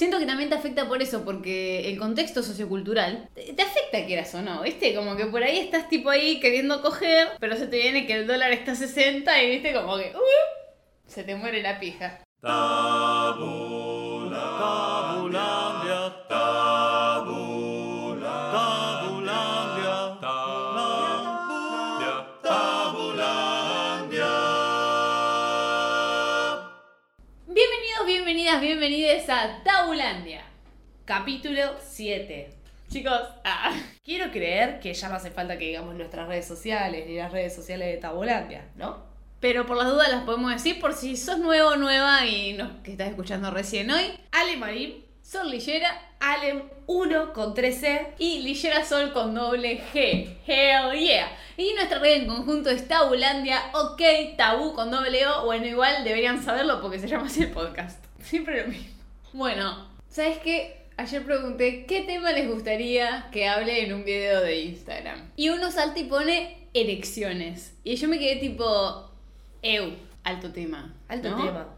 Siento que también te afecta por eso, porque el contexto sociocultural te, te afecta quieras o no, ¿viste? Como que por ahí estás tipo ahí queriendo coger, pero se te viene que el dólar está a 60 y viste como que uh, se te muere la pija. Bienvenides a Tabulandia. Capítulo 7. Chicos, ah, Quiero creer que ya no hace falta que digamos nuestras redes sociales ni las redes sociales de Tabulandia, ¿no? pero por las dudas las podemos decir por si sos nuevo o nueva y nos que estás escuchando recién hoy. Ale Marín, Sol Lillera Alem 1 con 13. y Lillera Sol con doble G. Hell yeah. Y nuestra red en conjunto es Tabulandia, ok, tabú con doble O. Bueno, igual deberían saberlo porque se llama así el podcast. Siempre lo mismo. Bueno, ¿sabes qué? Ayer pregunté qué tema les gustaría que hable en un video de Instagram. Y uno salta y pone elecciones. Y yo me quedé tipo, eu, alto tema. Alto ¿no? tema.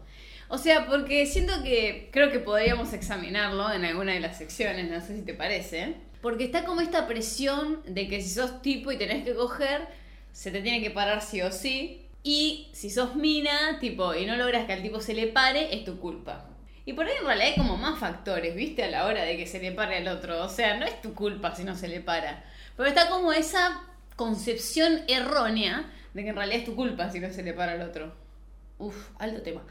O sea, porque siento que creo que podríamos examinarlo en alguna de las secciones, no sé si te parece. Porque está como esta presión de que si sos tipo y tenés que coger, se te tiene que parar sí o sí. Y si sos mina, tipo, y no logras que al tipo se le pare, es tu culpa. Y por ahí en realidad hay como más factores, ¿viste? A la hora de que se le pare al otro. O sea, no es tu culpa si no se le para. Pero está como esa concepción errónea de que en realidad es tu culpa si no se le para al otro. Uf, alto tema.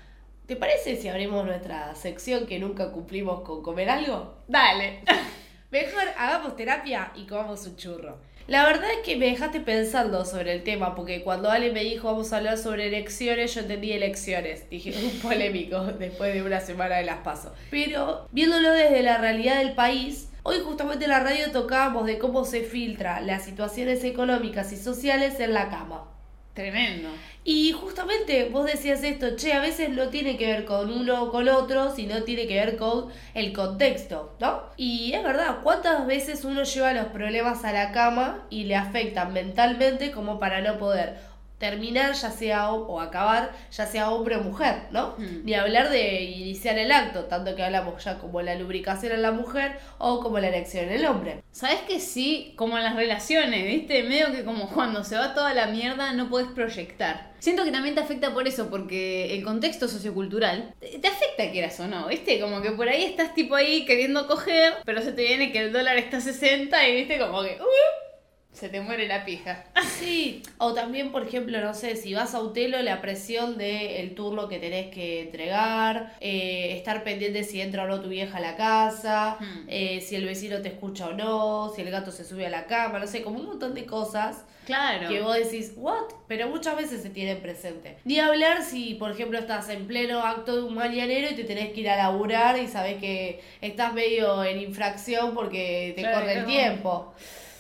¿Te parece si abrimos nuestra sección que nunca cumplimos con comer algo? Dale. Mejor hagamos terapia y comamos un churro. La verdad es que me dejaste pensando sobre el tema, porque cuando Ale me dijo vamos a hablar sobre elecciones, yo entendí elecciones. Dije, un polémico después de una semana de las pasos. Pero viéndolo desde la realidad del país, hoy justamente en la radio tocábamos de cómo se filtra las situaciones económicas y sociales en la cama. Tremendo. Y justamente vos decías esto, che, a veces no tiene que ver con uno o con otro, sino tiene que ver con el contexto, ¿no? Y es verdad, ¿cuántas veces uno lleva los problemas a la cama y le afectan mentalmente como para no poder terminar, ya sea o, acabar, ya sea hombre o mujer, ¿no? Mm. Ni hablar de iniciar el acto, tanto que hablamos ya como la lubricación en la mujer o como la erección en el hombre. ¿Sabes que sí? Como en las relaciones, ¿viste? Medio que como cuando se va toda la mierda no puedes proyectar. Siento que también te afecta por eso, porque el contexto sociocultural te, te afecta quieras o no, ¿viste? Como que por ahí estás tipo ahí queriendo coger, pero se te viene que el dólar está a 60 y viste como que... uh, se te muere la pija. Sí, o también, por ejemplo, no sé, si vas a Utelo, la presión del el turno que tenés que entregar, eh, estar pendiente si entra o no tu vieja a la casa, Hmm. eh, si el vecino te escucha o no, si el gato se sube a la cama, no sé, como un montón de cosas Claro. que vos decís, ¿what? Pero muchas veces se tienen presente. Ni hablar si, por ejemplo, estás en pleno acto de un mañanero y te tenés que ir a laburar y sabes que estás medio en infracción porque te Claro. corre el tiempo.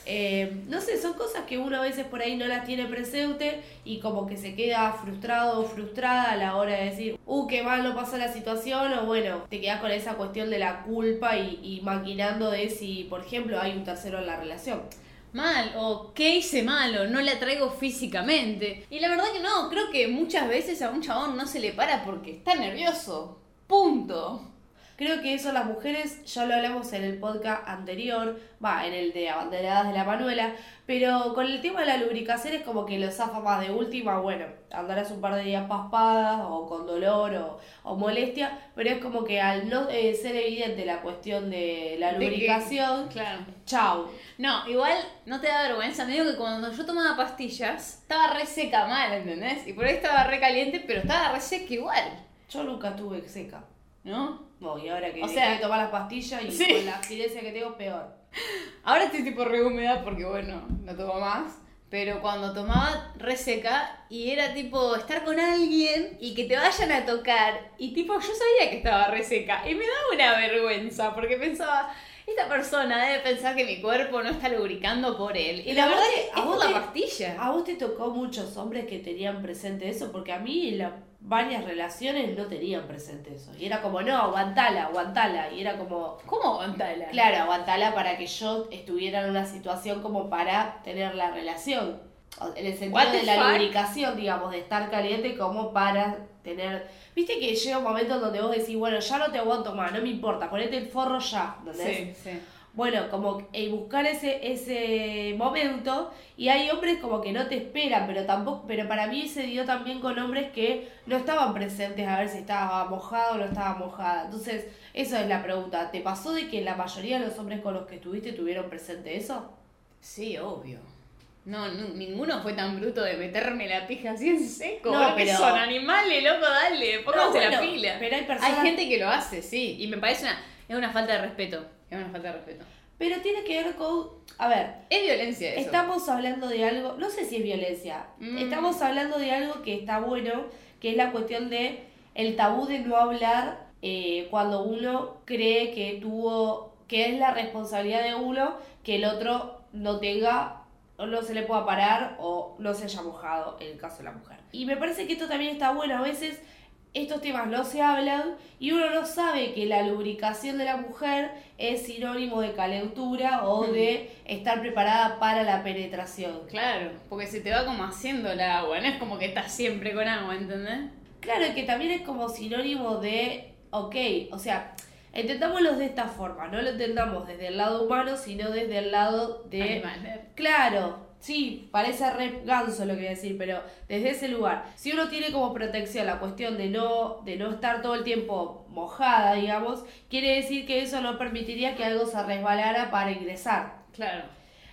Eh, no sé, son cosas que uno a veces por ahí no las tiene presente y como que se queda frustrado o frustrada a la hora de decir, uh, qué mal no pasó la situación, o bueno, te quedas con esa cuestión de la culpa y, y maquinando de si, por ejemplo, hay un tercero en la relación. Mal, o qué hice malo, no la traigo físicamente. Y la verdad que no, creo que muchas veces a un chabón no se le para porque está nervioso. Punto. Creo que eso las mujeres, ya lo hablamos en el podcast anterior, va, en el de Abanderadas de la Manuela, pero con el tema de la lubricación es como que lo zafa más de última, bueno, andarás un par de días paspadas o con dolor o, o molestia, pero es como que al no eh, ser evidente la cuestión de la que- lubricación, Claro. chau. No, igual no te da vergüenza. Me digo que cuando yo tomaba pastillas, estaba re seca mal, ¿entendés? Y por ahí estaba re caliente, pero estaba re seca igual, Yo nunca tuve seca. ¿No? No, y ahora que O sea- sea, tomar las pastillas y Sí. con la abstinencia que tengo, peor. Ahora estoy tipo re húmeda porque, bueno, no tomo más. Pero cuando tomaba re seca y era tipo estar con alguien y que te vayan a tocar. Y tipo, yo sabía que estaba re seca. Y me daba una vergüenza porque pensaba, esta persona debe pensar que mi cuerpo no está lubricando por él. Y la verdad vos que es a vos la te- pastilla. ¿A vos te tocó muchos hombres que tenían presente eso? Porque a mí las varias relaciones no tenían presente eso. Y era como, no, aguantala, aguantala. Y era como, ¿Cómo aguantala? claro, aguantala para que yo estuviera en una situación como para tener la relación. En el sentido What de la fuck? lubricación, digamos, de estar caliente como para tener... Viste que llega un momento donde vos decís, bueno, ya no te aguanto más, no me importa, ponete el forro ya, ¿entendés? Sí, sí. Bueno, como eh, buscar ese, ese momento y hay hombres como que no te esperan, pero tampoco, pero para mí se dio también con hombres que no estaban presentes a ver si estaba mojado o no estaba mojada. Entonces, esa es la pregunta. ¿Te pasó de que la mayoría de los hombres con los que estuviste tuvieron presente eso? Sí, obvio. No, no, ninguno fue tan bruto de meterme la pija así en seco. No, pero- son animales, loco, dale, pónganse No, la bueno, pila. pero hay personas- gente que lo hace, sí, y me parece una, es una falta de respeto. Es una falta de respeto. Pero tiene que ver con, a ver, Es violencia eso. Estamos hablando de algo, no sé si es violencia, Mm. estamos hablando de algo que está bueno, que es la cuestión de el tabú de no hablar eh, cuando uno cree que tuvo, que es la responsabilidad de uno que el otro no tenga, o no se le pueda parar o no se haya mojado, en el caso de la mujer. Y me parece que esto también está bueno, a veces estos temas no se hablan y uno no sabe que la lubricación de la mujer es sinónimo de calentura o Hmm. de estar preparada para la penetración. Claro, porque se te va como haciendo el agua, no es como que estás siempre con agua, ¿entendés? Claro, que también es como sinónimo de, ok, o sea, entendámoslo de esta forma, no lo entendamos desde el lado humano, sino desde el lado de... Animal. Claro, sí, parece re ganso lo que voy a decir, pero desde ese lugar, si uno tiene como protección la cuestión de no, de no estar todo el tiempo mojada, digamos, quiere decir que eso no permitiría que algo se resbalara para ingresar. Claro.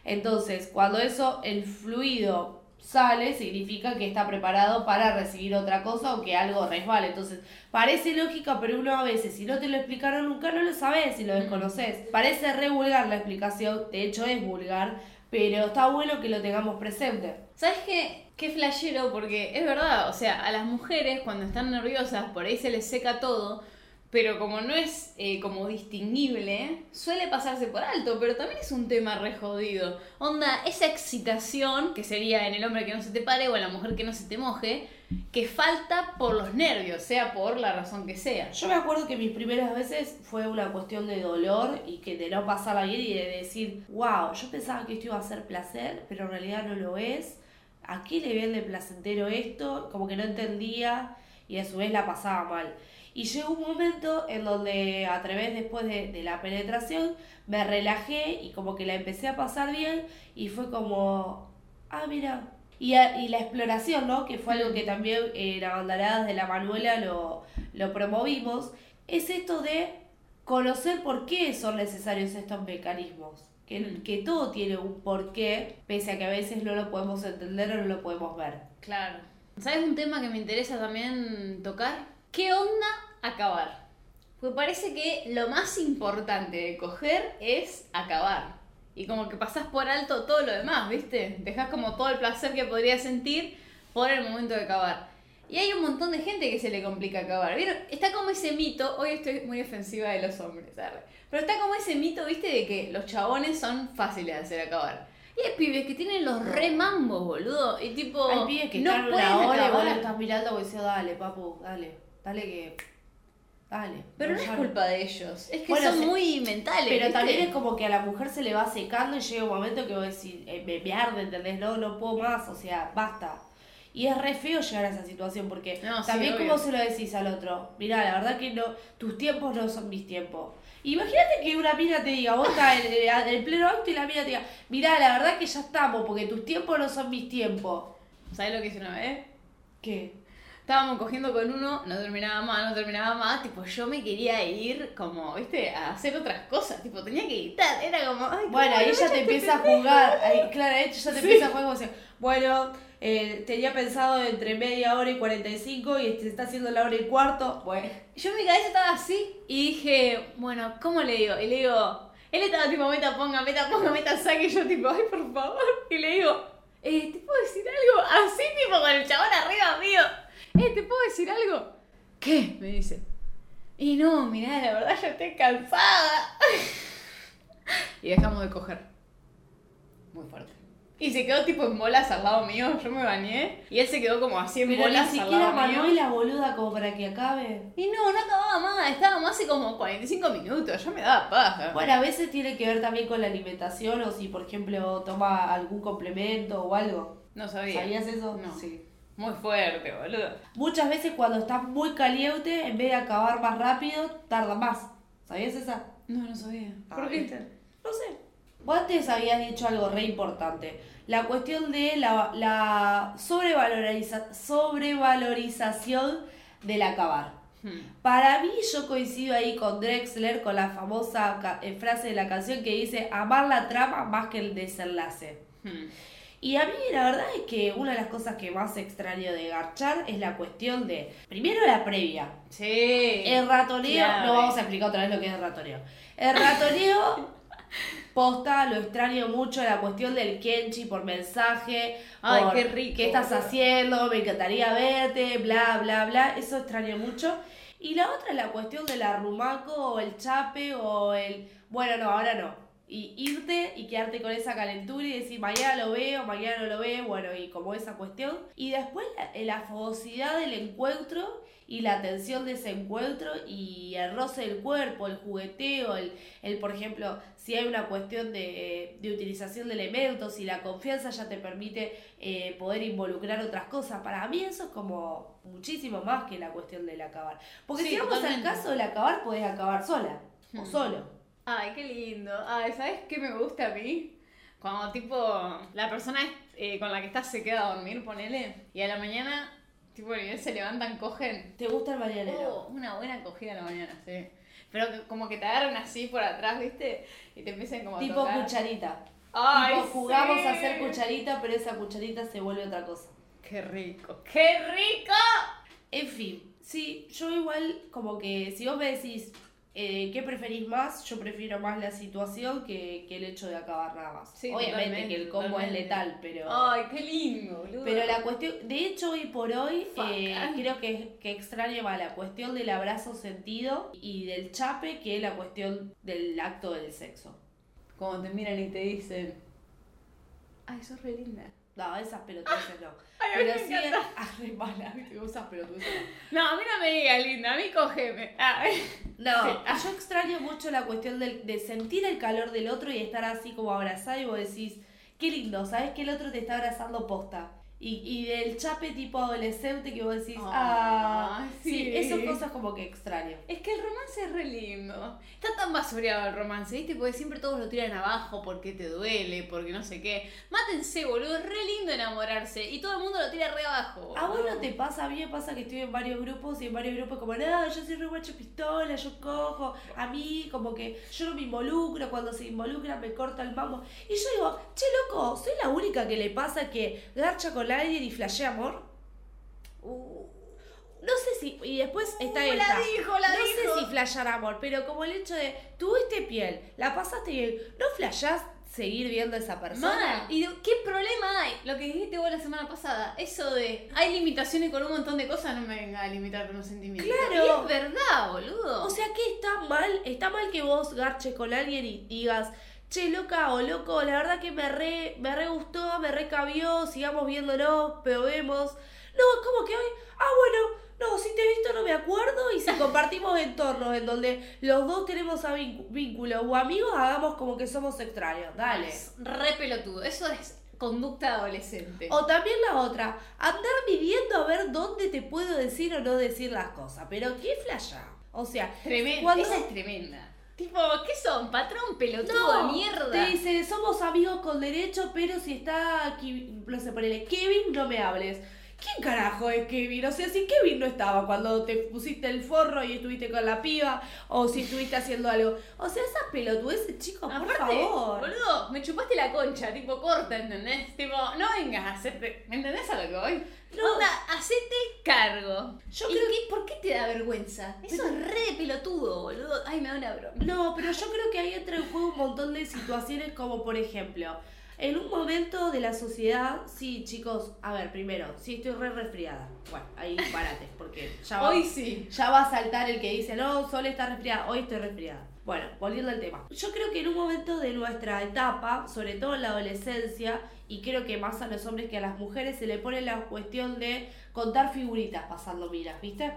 Entonces, cuando eso, el fluido sale, significa que está preparado para recibir otra cosa o que algo resbale. Entonces, parece lógica, pero uno a veces, si no te lo explicaron nunca, no lo sabes si lo desconoces. Parece re vulgar la explicación, de hecho es vulgar, pero está bueno que lo tengamos presente. ¿Sabes qué? Qué flashero, porque es verdad, o sea, a las mujeres cuando están nerviosas por ahí se les seca todo, pero como no es eh, como distinguible, suele pasarse por alto, pero también es un tema re jodido. Onda, esa excitación, que sería en el hombre que no se te pare o en la mujer que no se te moje, que falta por los nervios, sea por la razón que sea. Yo me acuerdo que mis primeras veces fue una cuestión de dolor y que de no pasarla bien y de decir, wow, yo pensaba que esto iba a ser placer, pero en realidad no lo es. ¿A qué le vende placentero esto? Como que no entendía y a su vez la pasaba mal. Y llegó un momento en donde a través después de, de la penetración me relajé y como que la empecé a pasar bien y fue como, ah, mira. Y, a- y la exploración, ¿no? Que fue algo que también en Abandaradas de la Manuela lo, lo promovimos, es esto de conocer por qué son necesarios estos mecanismos. Que, que todo tiene un porqué, pese a que a veces no lo podemos entender o no lo podemos ver. Claro. ¿Sabes un tema que me interesa también tocar? ¿Qué onda acabar? Porque parece que lo más importante de coger es acabar. Y como que pasás por alto todo lo demás, ¿viste? Dejas como todo el placer que podrías sentir por el momento de acabar. Y hay un montón de gente que se le complica acabar. ¿Vieron? Está como ese mito, hoy estoy muy ofensiva de los hombres, arre. pero está como ese mito, ¿viste? De que los chabones son fáciles de hacer acabar. Y hay pibes que tienen los re mambos, boludo. Y tipo. Hay pibes que no están pueden una hora y vos lo estás mirando y decís, dale, papu, dale, dale que... Dale. Pero no es culpa de ellos. Es que Bueno, son se- muy mentales. Pero ¿viste? también es como que a la mujer se le va secando y llega un momento que vos decís, eh, me, me arde, ¿entendés? No, no puedo más, o sea, basta. Y es re feo llegar a esa situación porque No, sí, también obvio. como se lo decís al otro, mirá, la verdad que no, tus tiempos no son mis tiempos. Imagínate que una mina te diga, vos estás en, en el pleno acto y la mina te diga, mirá, la verdad que ya estamos porque tus tiempos no son mis tiempos. ¿Sabes lo que hice una vez? ¿Qué? Estábamos cogiendo con uno, no terminaba más, no terminaba más. Tipo, yo me quería ir como, ¿viste? A hacer otras cosas. Tipo, tenía que editar. Era como, ay, ¿cómo Bueno, ahí ella te empieza a jugar. Ahí, claro, ella ya te Sí. empieza a jugar como decir, bueno, eh, tenía pensado entre media hora y 45 y se está haciendo la hora y cuarto. Bueno, Yo en mi cabeza estaba así y dije, bueno, ¿cómo le digo? Y le digo, él estaba tipo, meta, ponga, meta, ponga, meta, saque. Y yo tipo, ay, por favor. Y le digo, eh, ¿te puedo decir algo? Así tipo con el chabón arriba mío. Eh, ¿te puedo decir algo? ¿Qué? Me dice. Y no, mirá, la verdad yo estoy cansada. y dejamos de coger. Muy fuerte. Y se quedó tipo en bolas al lado mío, yo me bañé. Y él se quedó como así en pero ni bolas al siquiera lado mío. Manuela boluda como para que acabe. Y no, no acababa más, estaba más hace como 45 minutos, ya me daba paja. Bueno, a veces tiene que ver también con la alimentación o si, por ejemplo, toma algún complemento o algo. No sabía. ¿Sabías eso? No. Sí. Muy fuerte, boludo. Muchas veces cuando está muy caliente, en vez de acabar más rápido, tarda más. ¿Sabías esa? No, no sabía. Ah, ¿Por qué? No sé. Vos antes habías dicho algo re importante. La cuestión de la, la sobrevaloriza- sobrevalorización del acabar. Hmm. Para mí, yo coincido ahí con Drexler con la famosa eh, frase de la canción que dice amar la trama más que el desenlace. Hmm. Y a mí la verdad es que una de las cosas que más extraño de Garchar es la cuestión de, primero la previa, Sí. el ratoneo, no vamos a explicar otra vez lo que es el ratoneo. El ratoneo, posta, lo extraño mucho, la cuestión del Kenchi por mensaje. Ay, por qué rico, ¿Qué estás haciendo? Me encantaría verte, bla, bla, bla. Eso extraño mucho. Y la otra es la cuestión del arrumaco o el chape o el, bueno, no, ahora no. Y irte y quedarte con esa calentura y decir, mañana lo veo, mañana no lo veo, bueno, y como esa cuestión. Y después la, la fogosidad del encuentro y la tensión de ese encuentro y el roce del cuerpo, el jugueteo, el, el por ejemplo, si hay una cuestión de, de utilización de elementos y la confianza ya te permite eh, poder involucrar otras cosas. Para mí eso es como muchísimo más que la cuestión del acabar. Porque Sí, si vamos al caso del acabar, podés acabar sola o Hmm. solo. Ay, qué lindo. Ay, ¿sabes qué me gusta a mí? Cuando tipo la persona eh, con la que estás se queda a dormir, ponele, y a la mañana, tipo, se levantan, cogen. ¿Te gusta el mañanero? Oh, una buena cogida a la mañana, sí. Pero como que te agarran así por atrás, ¿viste? Y te empiezan como a tipo tocar. cucharita. Ay, tipo jugamos sí. a hacer cucharita, pero esa cucharita se vuelve otra cosa. Qué rico. ¡Qué rico! En fin, sí, yo igual como que si vos me decís eh, qué preferís más, yo prefiero más la situación que, que el hecho de acabar nada más. Sí, Obviamente que el combo totalmente. es letal, pero... Ay, qué lindo, boludo. Pero la cuestión, de hecho hoy por hoy eh, creo que, que extraño más la cuestión del abrazo sentido y del chape que la cuestión del acto del sexo. Como te miran y te dicen, ay, sos re linda. No, esas pelotudeces no. Ay, a mí Pero me sí, ah, re mala, ¿viste? esas pelotudeces no. No, a mí no me digas linda, a mí cógeme. Ay. No, Sí. yo extraño mucho la cuestión del- de sentir el calor del otro y estar así como abrazado y vos decís, qué lindo, sabes que el otro te está abrazando posta. Y, y del chape tipo adolescente que vos decís, ah, sí. sí. esas cosas como que extraño. Es que el romance es re lindo. Está tan basureado el romance, ¿viste? Porque siempre todos lo tiran abajo porque te duele, porque no sé qué. Mátense, boludo. Es re lindo enamorarse. Y todo el mundo lo tira re abajo. A vos no te pasa, a mí me pasa que estoy en varios grupos y en varios grupos como, no, yo soy re guacho pistola, yo cojo, a mí como que yo no me involucro, cuando se involucran me corta el mambo. Y yo digo, che loco, ¿soy la única que le pasa que garcha con alguien y flashea amor? Uh, No sé si, y después está Uh, la esta. dijo, la no dijo. sé si flashear amor, pero como el hecho de, tuviste piel, la pasaste bien, ¿no flashás seguir viendo a esa persona? Mal. ¿Y qué problema hay? Lo que dijiste vos la semana pasada. Eso de hay limitaciones con un montón de cosas, no me venga a limitar con los sentimientos. Claro. Y es verdad, boludo. O sea, ¿qué está mal? Está mal que vos garches con alguien y digas, che, loca o loco, la verdad que me re, me re gustó, me recabió, sigamos viéndolo, pero vemos. No, es como que hoy, ah, bueno, no, si te he visto no me acuerdo y si compartimos entornos en donde los dos tenemos a víncu- vínculos o amigos, hagamos como que somos extraños, dale. Es re pelotudo. Eso es conducta adolescente. O también la otra, andar midiendo a ver dónde te puedo decir o no decir las cosas, pero qué flasha. O sea, Tremenda. cuando- Esa es tremenda. Tipo, ¿qué son? Patrón pelotudo No, mierda. Te dice, somos amigos con derecho, pero si está, Ki- no sé, ponele, Kevin, no me hables. ¿Quién carajo es Kevin? O sea, si Kevin no estaba cuando te pusiste el forro y estuviste con la piba, o si estuviste haciendo algo. O sea, esas pelotudeces, chicos, por Aparte, favor. boludo, me chupaste la concha, tipo, corta, ¿entendés? Tipo, no vengas a hacerte, ¿me entendés a lo que voy? No. Onda, hacete cargo. Yo ¿Y creo qué- ¿Por qué te da vergüenza? Eso es re pelotudo, boludo. Ay, me da una broma. No, pero yo creo que ahí entra en juego un montón de situaciones como por ejemplo, en un momento de la sociedad, sí, chicos, a ver, primero, sí estoy re resfriada. Bueno, ahí parate, porque ya va, Hoy sí. ya va a saltar el que dice, no, Sol está resfriada, hoy estoy resfriada. Bueno, volviendo al tema. Yo creo que en un momento de nuestra etapa, sobre todo en la adolescencia, y creo que más a los hombres que a las mujeres, se le pone la cuestión de contar figuritas pasando miras, ¿viste?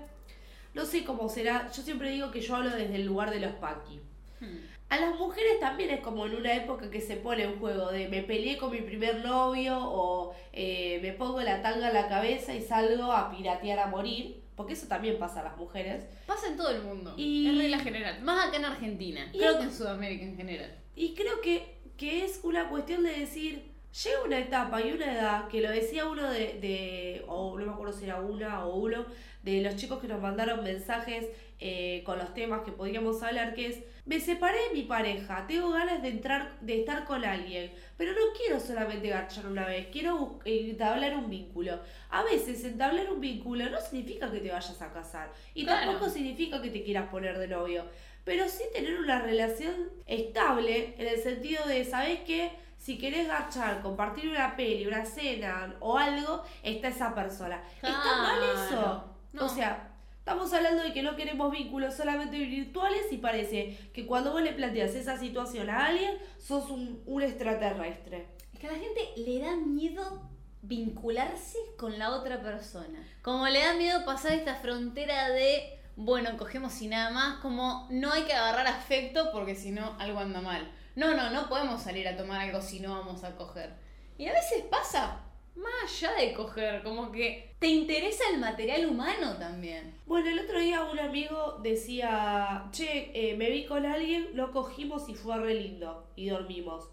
No sé cómo será, yo siempre digo que yo hablo desde el lugar de los punky. Hmm. A las mujeres también es como en una época que se pone en juego de me peleé con mi primer novio o eh, me pongo la tanga en la cabeza y salgo a piratear a morir, porque eso también pasa a las mujeres. Pasa en todo el mundo. Y- Es regla general. Más acá en Argentina. Y- Creo que en Sudamérica en general. Y creo que, que es una cuestión de decir, llega una etapa y una edad, que lo decía uno de, de o no me acuerdo si era una o uno, de los chicos que nos mandaron mensajes eh, con los temas que podríamos hablar, que es, me separé de mi pareja, tengo ganas de entrar, de estar con alguien, pero no quiero solamente garchar una vez, quiero entablar un vínculo. A veces entablar un vínculo no significa que te vayas a casar, y Claro. tampoco significa que te quieras poner de novio, pero sí tener una relación estable en el sentido de, ¿sabes qué? Si querés garchar, compartir una peli, una cena o algo, está esa persona. ¿Está mal eso? No. O sea, estamos hablando de que no queremos vínculos solamente virtuales y parece que cuando vos le planteas esa situación a alguien, sos un, un extraterrestre. Es que a la gente le da miedo vincularse con la otra persona. Como le da miedo pasar esta frontera de, bueno, cogemos y nada más, como no hay que agarrar afecto porque si no algo anda mal. No, no, no podemos salir a tomar algo si no vamos a coger. Y a veces pasa, más allá de coger, como que te interesa el material humano también. Bueno, el otro día un amigo decía, che, eh, me vi con alguien, lo cogimos y fue re lindo y dormimos.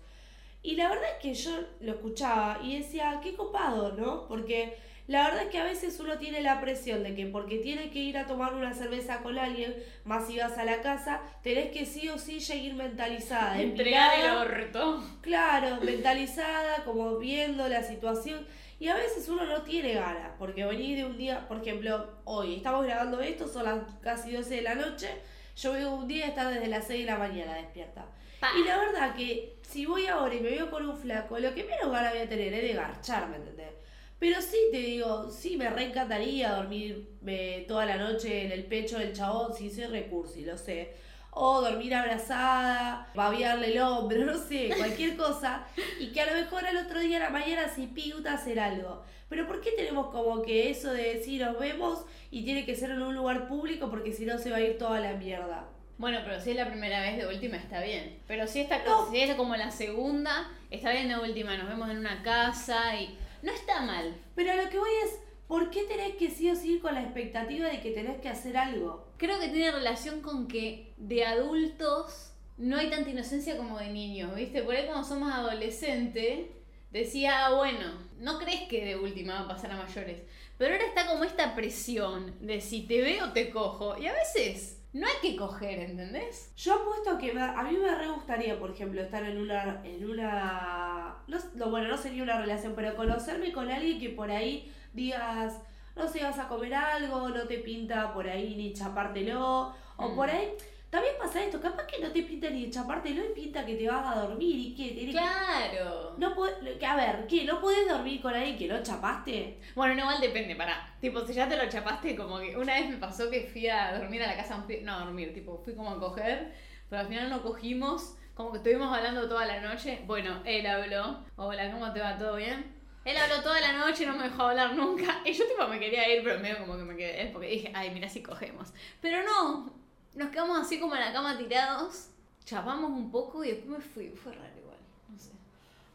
Y la verdad es que yo lo escuchaba y decía, qué copado, ¿no? Porque la verdad es que a veces uno tiene la presión de que porque tiene que ir a tomar una cerveza con alguien, más si vas a la casa, tenés que sí o sí seguir mentalizada. Entregar el orto. Claro, mentalizada, como viendo la situación. Y a veces uno no tiene ganas, porque venís de un día, por ejemplo, hoy estamos grabando esto, son las casi 12 de la noche, yo vengo un día a estar desde las 6 de la mañana despierta. Pa. Y la verdad que si voy ahora y me veo con un flaco, lo que menos ganas voy a tener es de garchar, ¿me entendés? Pero sí te digo, sí me reencantaría dormirme toda la noche en el pecho del chabón, si soy recursi, lo sé. O dormir abrazada, babearle el hombro, no sé, cualquier cosa. Y que a lo mejor al otro día a la mañana se piuta hacer algo. Pero ¿por qué tenemos como que eso de decir nos vemos y tiene que ser en un lugar público porque si no se va a ir toda la mierda? Bueno, pero si es la primera vez de última está bien. Pero si, esta, No. si es como la segunda, está bien de última. Nos vemos en una casa y no está mal. Pero a lo que voy es, ¿por qué tenés que sí o sí ir con la expectativa de que tenés que hacer algo? Creo que tiene relación con que de adultos no hay tanta inocencia como de niños, ¿viste? Por ahí cuando somos adolescentes decía, "Ah, bueno, no crees que de última va a pasar a mayores. Pero ahora está como esta presión de si te veo te cojo. Y a veces no hay que coger, ¿entendés? Yo apuesto que me- a mí me re gustaría, por ejemplo, estar en una, en una, no, no, bueno, no sería una relación, pero conocerme con alguien que por ahí digas, no sé, vas a comer algo, no te pinta por ahí ni chapártelo, o Mm. por ahí, también pasa esto, capaz que no te pinta ni chapártelo y pinta que te vas a dormir y que tenés que- Claro. No que, a ver, ¿qué? ¿No podés dormir con alguien que no chapaste? Bueno, no, igual depende, pará. Tipo, si ya te lo chapaste, como que una vez me pasó que fui a dormir a la casa de No, a dormir, tipo, fui como a coger, pero al final no cogimos, como que estuvimos hablando toda la noche. Bueno, él habló. Hola, ¿cómo te va? ¿Todo bien? Él habló toda la noche, no me dejó hablar nunca. Y yo, tipo, me quería ir, pero medio como que me quedé, porque dije, ay, mira si cogemos. Pero no, nos quedamos así como en la cama tirados, chapamos un poco y después me fui. Fue raro igual, no sé.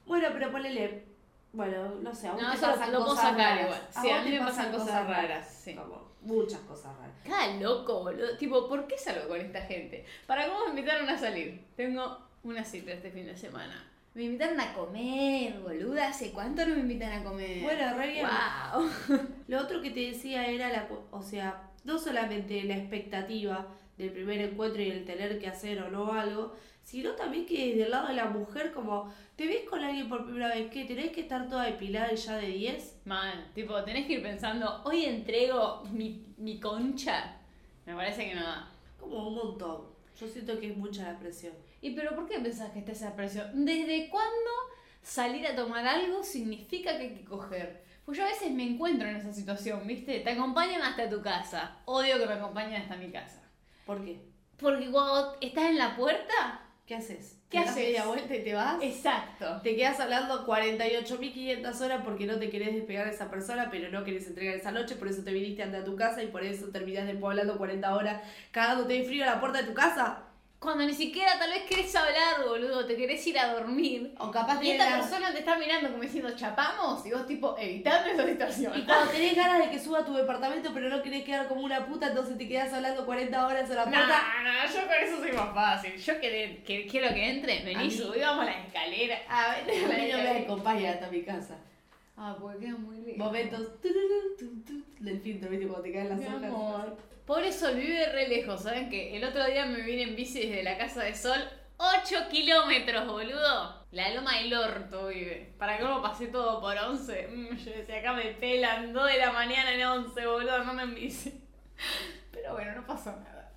Bueno, pero ponele, bueno, no sé, a vos No, te eso pasan lo cosas sacar raras. igual. Sí, a mí me pasan cosas raras, sí. Como muchas cosas raras. Cada loco, boludo. Tipo, ¿por qué salgo con esta gente? ¿Para cómo me invitaron a salir? Tengo una cita este fin de semana. Me invitaron a comer, boluda. ¿Hace cuánto no me invitan a comer? Bueno, re bien. Wow. Lo otro que te decía era la, o sea, no solamente la expectativa del primer encuentro y el tener que hacer o no algo, sino también que desde el lado de la mujer, como, te ves con alguien por primera vez, que tenés que estar toda depilada y ya de 10. Man, tipo, tenés que ir pensando, hoy entrego mi, mi concha. Me parece que no da. Como un montón. Yo siento que es mucha la presión. ¿Y pero por qué pensás que está esa presión? ¿Desde cuándo salir a tomar algo significa que hay que coger? Pues yo a veces me encuentro en esa situación, ¿viste? Te acompañan hasta tu casa. Odio que me acompañen hasta mi casa. ¿Por qué? Porque cuando estás en la puerta... ¿Qué haces? ¿Qué ¿Te das haces? media vuelta y te vas? Exacto. Te quedas hablando 48.500 horas porque no te querés despegar de esa persona, pero no querés entregar esa noche, por eso te viniste ante tu casa y por eso terminás después hablando 40 horas cagándote de frío a la puerta de tu casa. Cuando ni siquiera tal vez querés hablar, boludo, te querés ir a dormir. O capaz Y esta persona te está mirando como diciendo, chapamos, y vos tipo, evitando esa situación. Y cuando tenés ganas de que suba a tu departamento, pero no querés quedar como una puta, entonces te quedás hablando 40 horas a la puerta. no, yo con eso soy más fácil. Yo que, que quiero que entre, A vení, mí- subíamos a la escalera. A ver, ver, a mí no me acompaña hasta mi casa. Ah, porque queda muy bien. Momentos tururú, tum, tum, del filtro, ¿viste? Cuando te caen las Mi hojas. amor. Por eso vive re lejos, ¿saben? Que el otro día me vine en bici desde la casa de Sol. 8 kilómetros, boludo. La loma del orto vive. Para que uno pase todo por 11. Mm, yo decía, acá me pelan 2 de la mañana en 11, boludo, me en bici. Pero bueno, no pasó nada.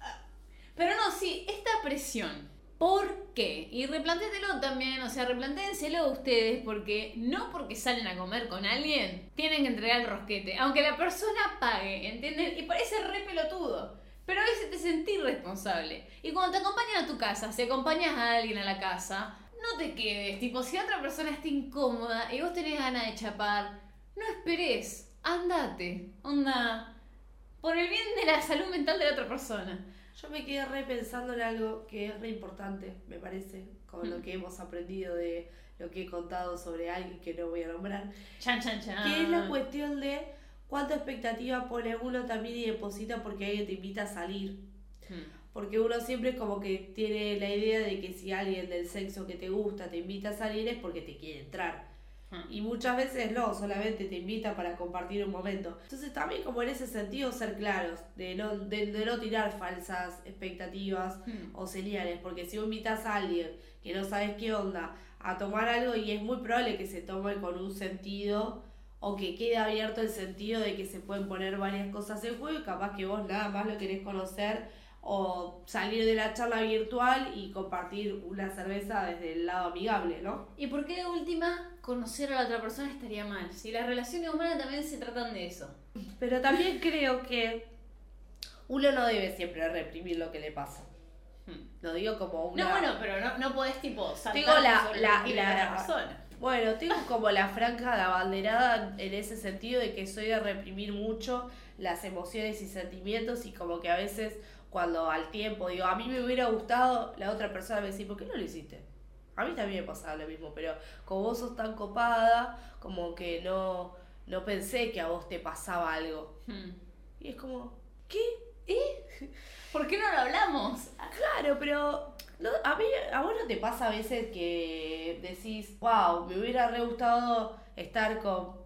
Pero no, sí, esta presión. ¿Por qué? Y replantételo también, o sea, replantéenselo ustedes, porque no porque salen a comer con alguien, tienen que entregar el rosquete. Aunque la persona pague, ¿entienden? Y parece re pelotudo. Pero a veces te sentís responsable. Y cuando te acompañan a tu casa, si acompañas a alguien a la casa, no te quedes. Tipo, si otra persona está incómoda y vos tenés ganas de chapar, no esperes. Andate. Onda. Por el bien de la salud mental de la otra persona. Yo me quedé re pensando en algo que es re importante, me parece, con lo que hemos aprendido de lo que he contado sobre alguien que no voy a nombrar, Chan, chan, chan. que es la cuestión de cuánta expectativa pone uno también y deposita porque alguien te invita a salir. Hmm. Porque uno siempre como que tiene la idea de que si alguien del sexo que te gusta te invita a salir es porque te quiere entrar. Y muchas veces no, solamente te invita para compartir un momento. Entonces también como en ese sentido ser claros, de no, de, de no tirar falsas expectativas Hmm. o señales, porque si vos invitas a alguien que no sabes qué onda a tomar algo y es muy probable que se tome con un sentido o que quede abierto el sentido de que se pueden poner varias cosas en juego y capaz que vos nada más lo querés conocer o salir de la charla virtual y compartir una cerveza desde el lado amigable, ¿no? ¿Y por qué de última conocer a la otra persona estaría mal? Si las relaciones humanas también se tratan de eso. Pero también creo que uno no debe siempre reprimir lo que le pasa. Hmm. Lo digo como una... No, bueno, pero no, no podés tipo saltar Tengo la- sobre la- persona. Bueno, tengo como la franja de abanderada en ese sentido de que soy de reprimir mucho las emociones y sentimientos y como que a veces cuando al tiempo digo, a mí me hubiera gustado, la otra persona me dice, ¿por qué no lo hiciste? A mí también me pasaba lo mismo, pero como vos sos tan copada, como que no, no pensé que a vos te pasaba algo. Hmm. Y es como, ¿qué? ¿Por qué no lo hablamos? Claro, pero no, a mí, a vos no te pasa a veces que decís, wow, me hubiera re gustado estar con...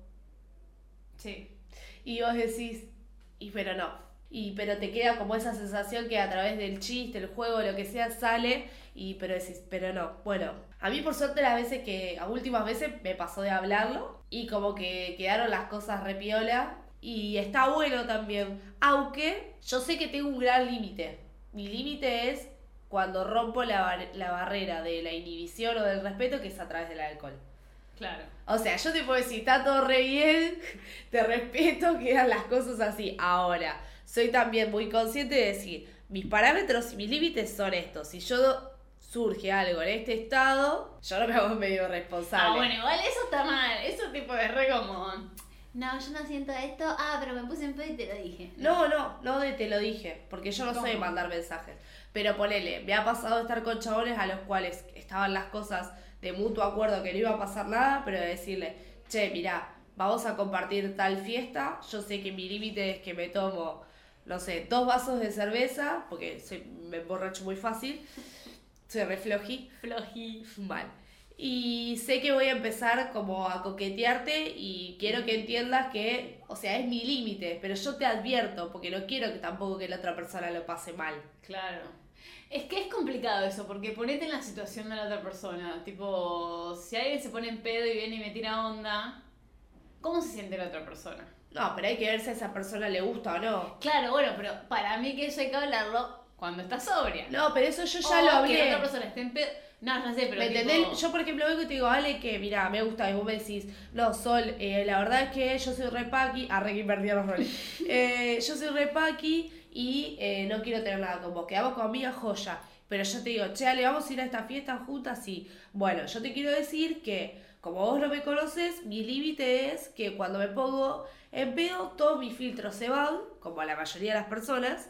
Sí. Y vos decís, y pero no. Y pero te queda como esa sensación que a través del chiste, el juego, lo que sea, sale y pero decís, pero no. Bueno, a mí por suerte las veces que, a últimas veces me pasó de hablarlo y como que quedaron las cosas repiola y está bueno también. Aunque yo sé que tengo un gran límite. Mi límite es cuando rompo la, bar- la barrera de la inhibición o del respeto que es a través del alcohol. Claro. O sea, yo te puedo decir, está todo re bien, te respeto, quedan las cosas así. Ahora, soy también muy consciente de decir, mis parámetros y mis límites son estos. Si yo surge algo en este estado, yo no me hago medio responsable. Ah, bueno, igual eso está mal. Eso tipo es re como. No, yo no siento esto. Ah, pero me puse en pedo y te lo dije. No, no, no de te lo dije, porque yo no soy mandar mensajes. Pero ponele, me ha pasado estar con chabones a los cuales estaban las cosas de mutuo acuerdo que no iba a pasar nada, pero de decirle, che, mirá, vamos a compartir tal fiesta, yo sé que mi límite es que me tomo, no sé, dos vasos de cerveza, porque soy, me emborracho muy fácil, soy reflojí, Flojí. mal. Y sé que voy a empezar como a coquetearte y quiero que entiendas que, o sea, es mi límite, pero yo te advierto porque no quiero que tampoco que la otra persona lo pase mal. Claro. Es que es complicado eso, porque ponete en la situación de la otra persona. Tipo, si alguien se pone en pedo y viene y me tira onda, ¿cómo se siente la otra persona? No, pero hay que ver si a esa persona le gusta o no. Claro, bueno, pero para mí que eso hay que hablarlo cuando estás sobria. No, pero eso yo ya O lo Que hablé. otra persona esté en pedo. No, no sé, pero. ¿Me tipo- entendés? Yo, por ejemplo, vengo y te digo, Ale, que mira, me gusta, y vos me decís, no, Sol, eh, la verdad es que yo soy repaqui, arre que invertí los roles. Eh, yo soy repaqui y eh, no quiero tener nada con vos, quedamos con amigas joya. Pero yo te digo, che, Ale, vamos a ir a esta fiesta juntas, sí. Bueno, yo te quiero decir que, como vos no me conoces, mi límite es que cuando me pongo en pedo, todos mis filtros se van, como a la mayoría de las personas.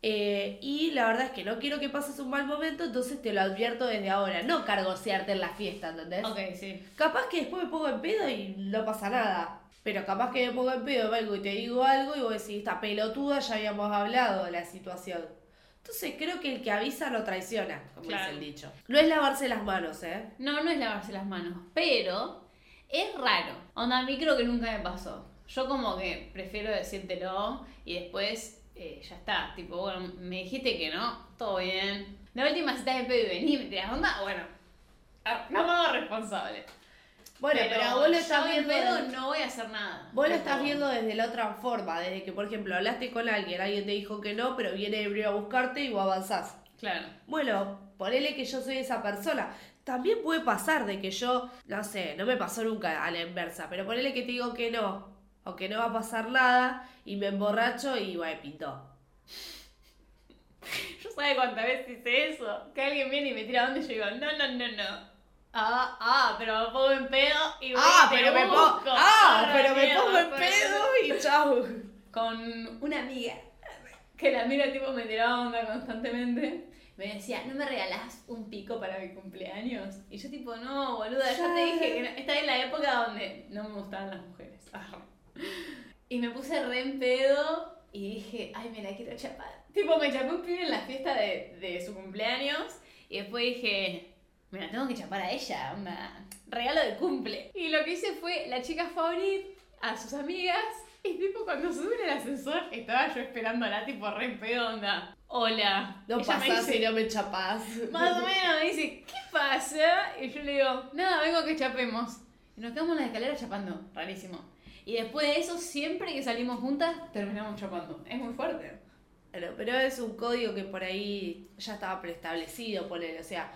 Eh, y la verdad es que no quiero que pases un mal momento, entonces te lo advierto desde ahora. No cargosearte en la fiesta, ¿entendés? Ok, sí. Capaz que después me pongo en pedo y no pasa nada. Pero capaz que me pongo en pedo, vengo y te digo algo y vos decís, esta pelotuda ya habíamos hablado de la situación. Entonces creo que el que avisa no traiciona, como Claro. dice el dicho. No es lavarse las manos, ¿eh? No, no es lavarse las manos, pero es raro. Onda, a mí creo que nunca me pasó. Yo como que prefiero decírtelo y después eh, ya está. Tipo, bueno, me dijiste que no, todo bien. La última si estás en pedo y vení, me tiras onda, bueno, no me hago responsable. Bueno, pero, vos lo estás yo viendo. pedo desde- no voy a hacer nada. Vos lo estás viendo desde la otra forma, desde que, por ejemplo, hablaste con alguien, alguien te dijo que no, pero viene a buscarte y vos avanzás. Claro. Bueno, ponele que yo soy esa persona. También puede pasar de que yo, no sé, no me pasó nunca a la inversa, pero ponele que te digo que no, o que no va a pasar nada, y me emborracho y bueno, pintó. Yo sabe cuántas veces hice eso. Que alguien viene y me tira y yo digo, no, no, no, no. Ah, ah, pero me pongo en pedo y voy Ah, y te pero me pongo, ah, pero me mierda, pongo en pedo y chau. Con una amiga que la mira tipo me tiraba onda constantemente. Me decía, ¿no me regalás un pico para mi cumpleaños? Y yo tipo, no, boluda, ya te dije que no. Estaba en la época donde no me gustaban las mujeres. Y me puse re en pedo y dije, ay, me la quiero chapar. Tipo, me chapé un pibe en la fiesta de, de su cumpleaños y después dije, me la tengo que chapar a ella, onda, regalo de cumple. Y lo que hice fue, la chica fue a abrir a sus amigas y tipo cuando sube en el ascensor estaba yo esperándola tipo re pedo, onda, hola. No Ella me pasás dice, si no me chapás. más o menos me dice, ¿qué pasa? Y yo le digo, nada, vengo que chapemos. Y nos quedamos en la escalera chapando, rarísimo. Y después de eso, siempre que salimos juntas, terminamos chapando. Es muy fuerte. Bueno, pero es un código que por ahí ya estaba preestablecido, ponele. O sea,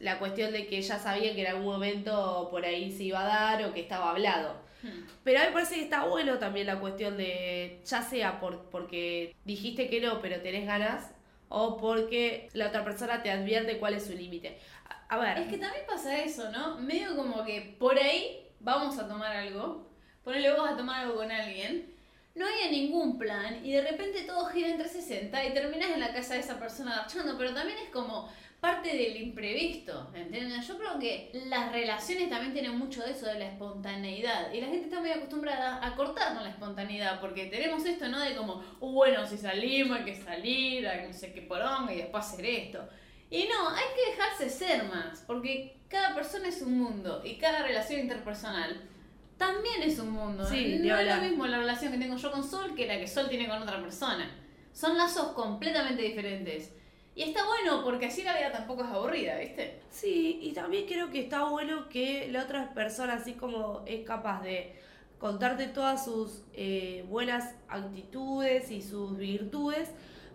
la cuestión de que ya sabían que en algún momento por ahí se iba a dar o que estaba hablado. Hmm. Pero a mí me parece que está bueno también la cuestión de, ya sea por, porque dijiste que no, pero tenés ganas, o porque la otra persona te advierte cuál es su límite. A, a ver, Es que también pasa eso, ¿no? Medio como que por ahí vamos a tomar algo, ponele vos a tomar algo con alguien, no hay ningún plan y de repente todo gira en 360 y terminas en la casa de esa persona marchando, pero también es como parte del imprevisto, ¿entiendes? Yo creo que las relaciones también tienen mucho de eso, de la espontaneidad y la gente está muy acostumbrada a cortar con la espontaneidad porque tenemos esto, ¿no? De como, "Uh, bueno, si salimos hay que salir, hay no sé qué poronga y después hacer esto. Y no, hay que dejarse ser más, porque cada persona es un mundo y cada relación interpersonal también es un mundo. Sí, no es lo mismo la relación que tengo yo con Sol que la que Sol tiene con otra persona. Son lazos completamente diferentes. Y está bueno porque así la vida tampoco es aburrida, ¿viste? Sí, y también creo que está bueno que la otra persona, así como es capaz de contarte todas sus eh, buenas actitudes y sus virtudes,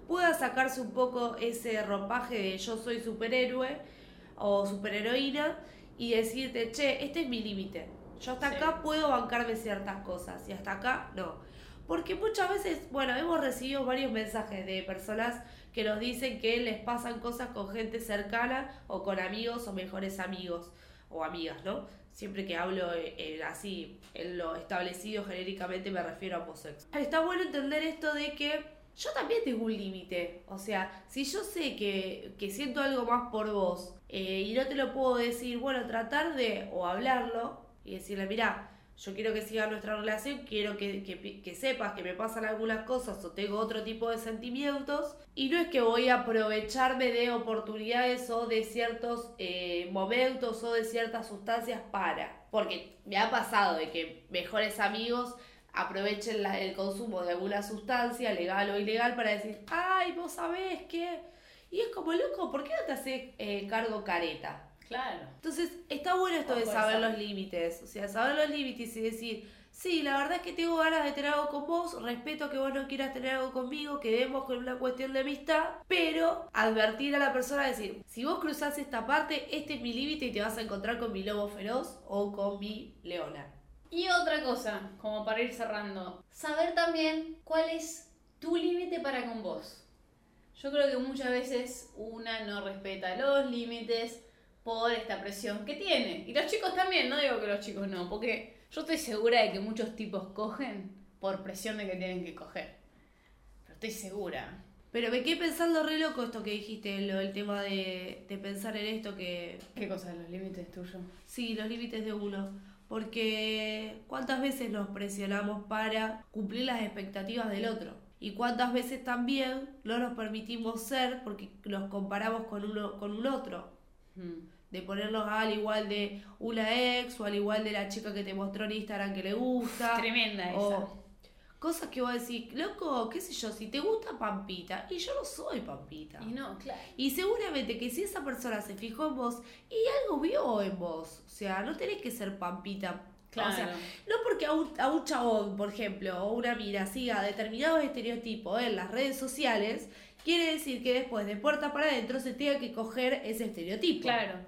pueda sacarse un poco ese ropaje de yo soy superhéroe o superheroína y decirte, che, este es mi límite. Yo hasta Sí. acá puedo bancarme ciertas cosas y hasta acá no. Porque muchas veces, bueno, hemos recibido varios mensajes de personas que nos dicen que les pasan cosas con gente cercana o con amigos o mejores amigos o amigas, ¿no? Siempre que hablo eh, eh, así, en lo establecido genéricamente me refiero a homosexual. Está bueno entender esto de que yo también tengo un límite. O sea, si yo sé que, que siento algo más por vos eh, y no te lo puedo decir, bueno, tratar de o hablarlo y decirle, mira, yo quiero que siga nuestra relación, quiero que, que, que sepas que me pasan algunas cosas o tengo otro tipo de sentimientos. Y no es que voy a aprovecharme de oportunidades o de ciertos eh, momentos o de ciertas sustancias para. Porque me ha pasado de que mejores amigos aprovechen la- el consumo de alguna sustancia, legal o ilegal, para decir, ay, vos sabés qué. Y es como, loco, ¿por qué no te haces eh, cargo careta? Claro. Entonces, está bueno esto de saber los límites. O sea, saber los límites y decir, sí, la verdad es que tengo ganas de tener algo con vos, respeto que vos no quieras tener algo conmigo, quedemos con una cuestión de amistad, pero advertir a la persona, decir, si vos cruzás esta parte, este es mi límite y te vas a encontrar con mi lobo feroz o con mi leona. Y otra cosa, como para ir cerrando, saber también cuál es tu límite para con vos. Yo creo que muchas veces una no respeta los límites por esta presión que tiene. Y los chicos también, no digo que los chicos no, porque yo estoy segura de que muchos tipos cogen por presión de que tienen que coger. Pero estoy segura. Pero me quedé pensando re loco esto que dijiste, lo, el tema de, de pensar en esto que... ¿Qué cosa? Los límites tuyos. Sí, los límites de uno. Porque cuántas veces nos presionamos para cumplir las expectativas del otro. Y cuántas veces también no nos permitimos ser porque nos comparamos con uno con un otro. Mm. De ponernos al igual de una ex o al igual de la chica que te mostró en Instagram que le gusta. Tremenda esa. O cosas que vos decís, loco, qué sé yo, si te gusta Pampita, y yo no soy Pampita. Y no, claro. Y seguramente que si esa persona se fijó en vos y algo vio en vos, o sea, no tenés que ser Pampita. Claro. O sea, no porque a un, a un chabón, por ejemplo, o una mina siga determinados estereotipos en las redes sociales, quiere decir que después de puerta para adentro se tenga que coger ese estereotipo. Claro.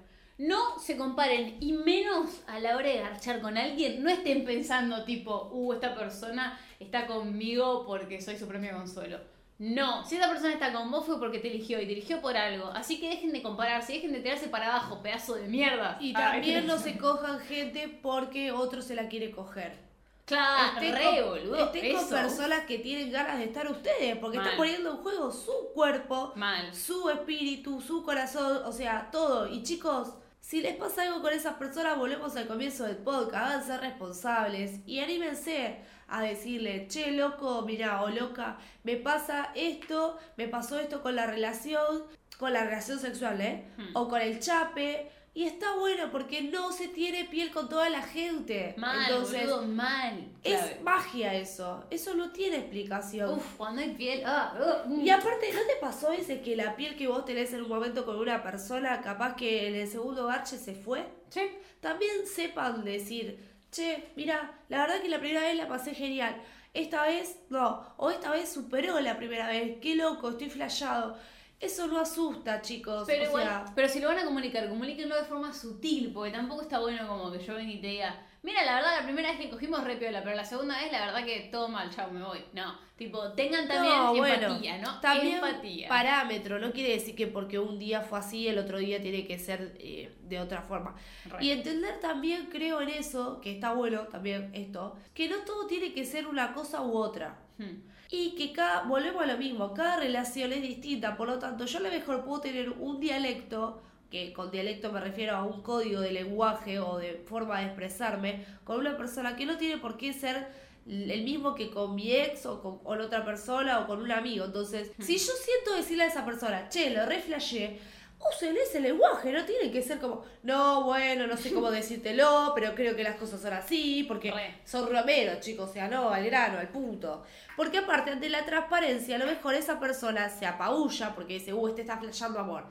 No se comparen y menos a la hora de garchar con alguien, no estén pensando tipo, uh, esta persona está conmigo porque soy su premio consuelo. No, si esa persona está con vos fue porque te eligió y te eligió por algo. Así que dejen de compararse, dejen de tirarse para abajo, pedazo de mierda. Y Ah, también no este- se cojan gente porque otro se la quiere coger. Claro, Estén re, con- boludo. estén con personas que tienen ganas de estar ustedes, porque Mal. están poniendo en juego su cuerpo, Mal. su espíritu, su corazón, o sea, todo. Y chicos, si les pasa algo con esas personas, volvemos al comienzo del podcast, háganse responsables y anímense a decirle, che, loco, mira, o loca, me pasa esto, me pasó esto con la relación, con la relación sexual, ¿eh? Hmm. O con el chape. Y está bueno porque no se tiene piel con toda la gente. Mal, Entonces, boludo, mal. es magia eso. Eso no tiene explicación. Uf, cuando hay piel. Ah, ah, mm. Y aparte, ¿no te pasó veces que la piel que vos tenés en un momento con una persona, capaz que en el segundo garche se fue? Sí. También sepan decir, che, mira, la verdad que la primera vez la pasé genial. Esta vez no. O esta vez superó la primera vez. Qué loco, estoy flashado. Eso no asusta, chicos. Pero o igual, sea, pero si lo van a comunicar, comuníquenlo de forma sutil, porque tampoco está bueno como que yo venga y te diga, mira, la verdad la primera vez que cogimos re piola, pero la segunda vez la verdad que todo mal, chao, me voy. No, tipo, tengan también no, bueno, empatía, ¿no? También empatía. parámetro, no quiere decir que porque un día fue así, el otro día tiene que ser eh, de otra forma. Re. Y entender también, creo en eso, que está bueno también esto, que no todo tiene que ser una cosa u otra. Hmm. Y que cada, volvemos a lo mismo, cada relación es distinta, por lo tanto yo a lo mejor puedo tener un dialecto, que con dialecto me refiero a un código de lenguaje o de forma de expresarme, con una persona que no tiene por qué ser el mismo que con mi ex o con, otra persona o con un amigo. Entonces, si yo siento decirle a esa persona, che, lo reflashé, usen ese lenguaje, no tiene que ser como, no, bueno, no sé cómo decírtelo, pero creo que las cosas son así, porque Re. son romeros, chicos, o sea, no, al grano, al punto. Porque aparte, ante la transparencia, a lo mejor esa persona se apabulla porque dice, uh, este está flashando amor.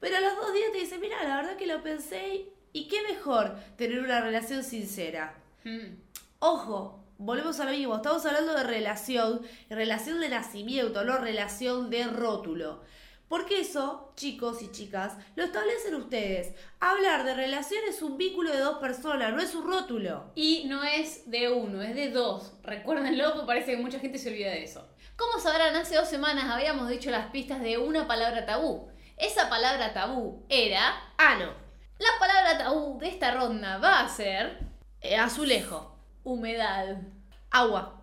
Pero a los dos días te dice, mira, la verdad que lo pensé y qué mejor tener una relación sincera. Hmm. Ojo, volvemos a lo mismo, estamos hablando de relación, relación de nacimiento, no relación de rótulo. Porque eso, chicos y chicas, lo establecen ustedes. Hablar de relación es un vínculo de dos personas, no es un rótulo. Y no es de uno, es de dos. Recuérdenlo, porque parece que mucha gente se olvida de eso. Como sabrán, hace dos semanas habíamos dicho las pistas de una palabra tabú. Esa palabra tabú era... Ah, no. La palabra tabú de esta ronda va a ser... Eh, azulejo. Humedad. Agua.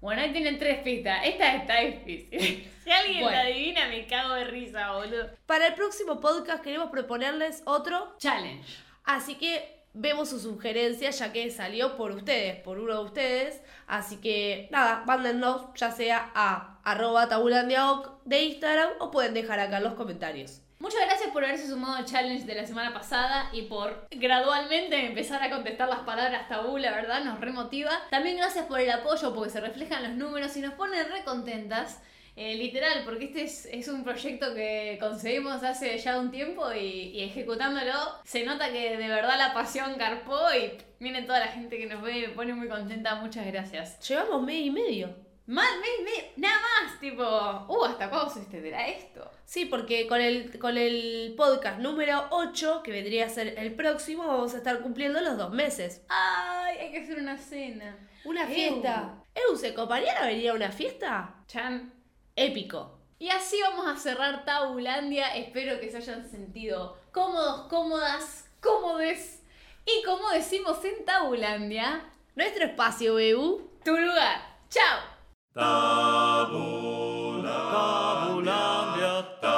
Bueno, ahí tienen tres pistas. Esta está difícil. Si alguien Bueno. la adivina, me cago de risa, boludo. Para el próximo podcast queremos proponerles otro Challenge. Así que vemos sus sugerencias ya que salió por ustedes, por uno de ustedes. Así que nada, mándennos ya sea a arroba tabulandiaoc de Instagram o pueden dejar acá en los comentarios. Muchas gracias por haberse sumado al challenge de la semana pasada y por gradualmente empezar a contestar las palabras tabú, la verdad nos remotiva. También gracias por el apoyo porque se reflejan los números y nos ponen re contentas. Eh, literal, porque este es, un proyecto que conseguimos hace ya un tiempo y, y ejecutándolo se nota que de verdad la pasión carpó y viene toda la gente que nos ve y me pone muy contenta. Muchas gracias. Llevamos mes y medio. Mal, me, me- nada más, tipo, uh, ¿hasta cuándo se extenderá esto? Sí, porque con el, con el podcast número 8, que vendría a ser el próximo, vamos a estar cumpliendo los dos meses. Ay, hay que hacer una cena. Una Ew. fiesta. Eu, ¿se coparían a venir a una fiesta? Chan. Épico. Y así vamos a cerrar Tabulandia. Espero que se hayan sentido cómodos, cómodas, cómodes. Y como decimos en Tabulandia, Nuestro espacio, EU. tu lugar. ¡Chao! Tabulandia, Tabulandia,